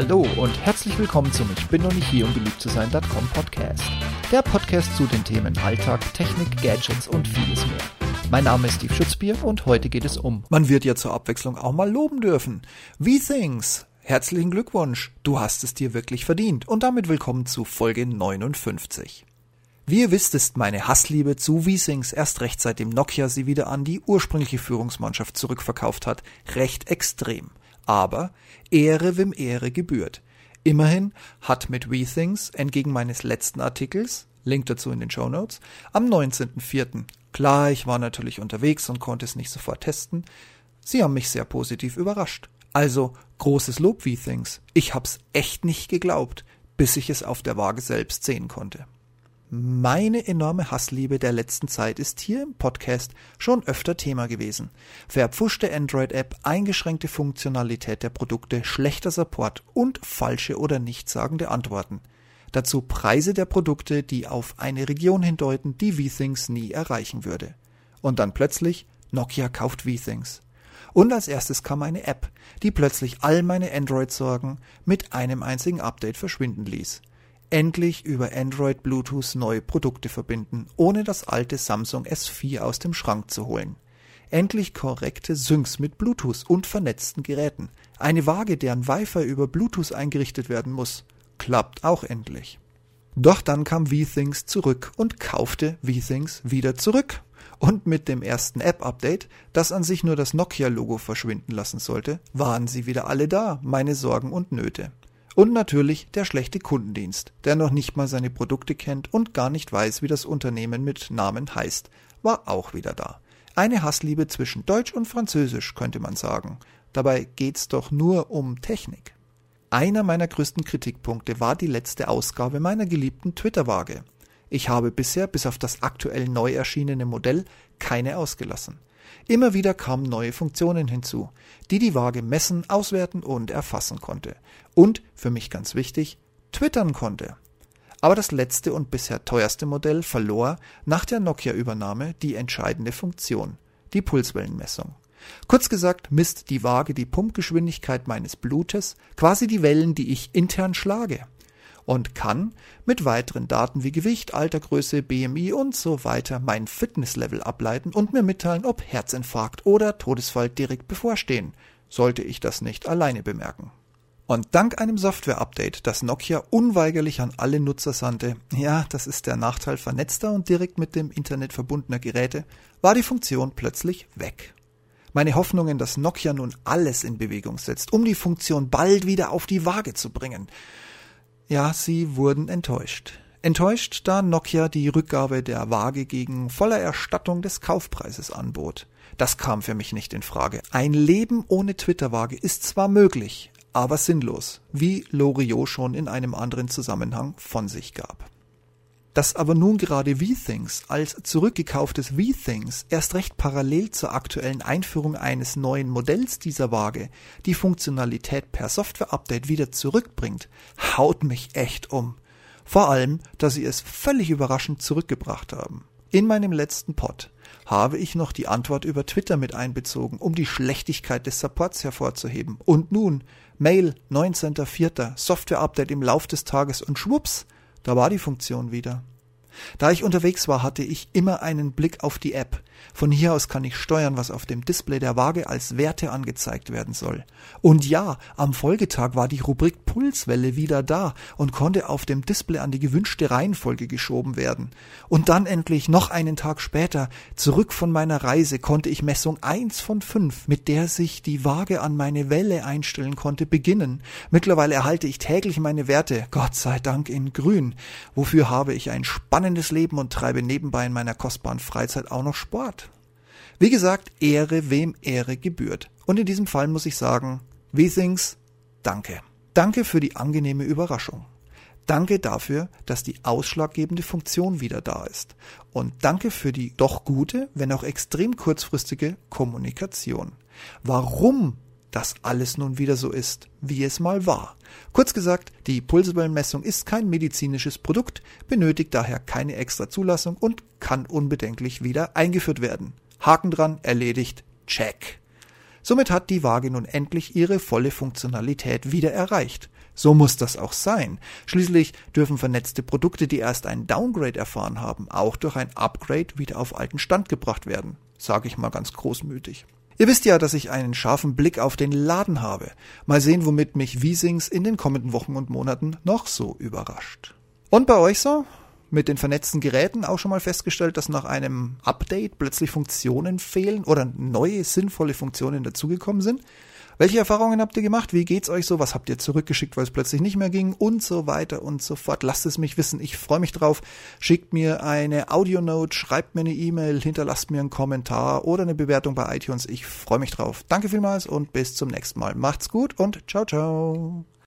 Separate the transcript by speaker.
Speaker 1: Hallo und herzlich willkommen zum Ich bin noch nicht hier, um beliebt zu sein.com Podcast. Der Podcast zu den Themen Alltag, Technik, Gadgets und vieles mehr. Mein Name ist Steve Schutzbier und heute geht es um.
Speaker 2: Man wird ja zur Abwechslung auch mal loben dürfen. Wie things? Herzlichen Glückwunsch, du hast es dir wirklich verdient und damit willkommen zu Folge 59. Wie ihr wisst, ist meine Hassliebe zu V-Things erst recht seitdem Nokia sie wieder an die ursprüngliche Führungsmannschaft zurückverkauft hat, recht extrem. Aber Ehre wem Ehre gebührt. Immerhin hat mit WeThings entgegen meines letzten Artikels, Link dazu in den Show Notes, am 19.04. Klar, ich war natürlich unterwegs und konnte es nicht sofort testen. Sie haben mich sehr positiv überrascht. Also großes Lob WeThings. Ich hab's echt nicht geglaubt, bis ich es auf der Waage selbst sehen konnte. Meine enorme Hassliebe der letzten Zeit ist hier im Podcast schon öfter Thema gewesen. Verpfuschte Android-App, eingeschränkte Funktionalität der Produkte, schlechter Support und falsche oder nichtssagende Antworten. Dazu Preise der Produkte, die auf eine Region hindeuten, die V-Things nie erreichen würde. Und dann plötzlich Nokia kauft V-Things. Und als erstes kam eine App, die plötzlich all meine Android-Sorgen mit einem einzigen Update verschwinden ließ endlich über Android Bluetooth neue Produkte verbinden, ohne das alte Samsung S4 aus dem Schrank zu holen. Endlich korrekte Syncs mit Bluetooth und vernetzten Geräten. Eine Waage, deren Wi-Fi über Bluetooth eingerichtet werden muss. Klappt auch endlich. Doch dann kam V-Things zurück und kaufte V-Things wieder zurück. Und mit dem ersten App-Update, das an sich nur das Nokia-Logo verschwinden lassen sollte, waren sie wieder alle da, meine Sorgen und Nöte. Und natürlich der schlechte Kundendienst, der noch nicht mal seine Produkte kennt und gar nicht weiß, wie das Unternehmen mit Namen heißt, war auch wieder da. Eine Hassliebe zwischen Deutsch und Französisch, könnte man sagen. Dabei geht's doch nur um Technik. Einer meiner größten Kritikpunkte war die letzte Ausgabe meiner geliebten Twitter-Waage. Ich habe bisher, bis auf das aktuell neu erschienene Modell, keine ausgelassen. Immer wieder kamen neue Funktionen hinzu, die die Waage messen, auswerten und erfassen konnte. Und, für mich ganz wichtig, twittern konnte. Aber das letzte und bisher teuerste Modell verlor nach der Nokia-Übernahme die entscheidende Funktion, die Pulswellenmessung. Kurz gesagt misst die Waage die Pumpgeschwindigkeit meines Blutes, quasi die Wellen, die ich intern schlage und kann mit weiteren Daten wie Gewicht, Altergröße, BMI und so weiter mein Fitnesslevel ableiten und mir mitteilen, ob Herzinfarkt oder Todesfall direkt bevorstehen, sollte ich das nicht alleine bemerken. Und dank einem Software-Update, das Nokia unweigerlich an alle Nutzer sandte, ja, das ist der Nachteil vernetzter und direkt mit dem Internet verbundener Geräte, war die Funktion plötzlich weg. Meine Hoffnungen, dass Nokia nun alles in Bewegung setzt, um die Funktion bald wieder auf die Waage zu bringen, ja, sie wurden enttäuscht. Enttäuscht, da Nokia die Rückgabe der Waage gegen voller Erstattung des Kaufpreises anbot. Das kam für mich nicht in Frage. Ein Leben ohne Twitter-Waage ist zwar möglich, aber sinnlos, wie Loriot schon in einem anderen Zusammenhang von sich gab. Dass aber nun gerade V-Things als zurückgekauftes V-Things erst recht parallel zur aktuellen Einführung eines neuen Modells dieser Waage die Funktionalität per Software-Update wieder zurückbringt, haut mich echt um. Vor allem, dass sie es völlig überraschend zurückgebracht haben. In meinem letzten Pod habe ich noch die Antwort über Twitter mit einbezogen, um die Schlechtigkeit des Supports hervorzuheben. Und nun, Mail, 19.04., Software-Update im Lauf des Tages und schwupps, da war die Funktion wieder. Da ich unterwegs war, hatte ich immer einen Blick auf die App. Von hier aus kann ich steuern, was auf dem Display der Waage als Werte angezeigt werden soll. Und ja, am Folgetag war die Rubrik Pulswelle wieder da und konnte auf dem Display an die gewünschte Reihenfolge geschoben werden. Und dann endlich noch einen Tag später, zurück von meiner Reise, konnte ich Messung 1 von 5, mit der sich die Waage an meine Welle einstellen konnte, beginnen. Mittlerweile erhalte ich täglich meine Werte, Gott sei Dank in grün. Wofür habe ich ein spannendes Leben und treibe nebenbei in meiner kostbaren Freizeit auch noch Sport. Wie gesagt, Ehre, wem Ehre gebührt. Und in diesem Fall muss ich sagen, W-Things, danke. Danke für die angenehme Überraschung. Danke dafür, dass die ausschlaggebende Funktion wieder da ist. Und danke für die doch gute, wenn auch extrem kurzfristige Kommunikation. Warum dass alles nun wieder so ist, wie es mal war. Kurz gesagt, die Pulswellenmessung ist kein medizinisches Produkt, benötigt daher keine extra Zulassung und kann unbedenklich wieder eingeführt werden. Haken dran, erledigt, check. Somit hat die Waage nun endlich ihre volle Funktionalität wieder erreicht. So muss das auch sein. Schließlich dürfen vernetzte Produkte, die erst ein Downgrade erfahren haben, auch durch ein Upgrade wieder auf alten Stand gebracht werden. Sage ich mal ganz großmütig. Ihr wisst ja, dass ich einen scharfen Blick auf den Laden habe. Mal sehen, womit mich Wiesings in den kommenden Wochen und Monaten noch so überrascht. Und bei euch so? Mit den vernetzten Geräten auch schon mal festgestellt, dass nach einem Update plötzlich Funktionen fehlen oder neue sinnvolle Funktionen dazugekommen sind? Welche Erfahrungen habt ihr gemacht? Wie geht's euch so? Was habt ihr zurückgeschickt, weil es plötzlich nicht mehr ging? Und so weiter und so fort. Lasst es mich wissen. Ich freue mich drauf. Schickt mir eine Audionote, schreibt mir eine E-Mail, hinterlasst mir einen Kommentar oder eine Bewertung bei iTunes. Ich freue mich drauf. Danke vielmals und bis zum nächsten Mal. Macht's gut und ciao, ciao.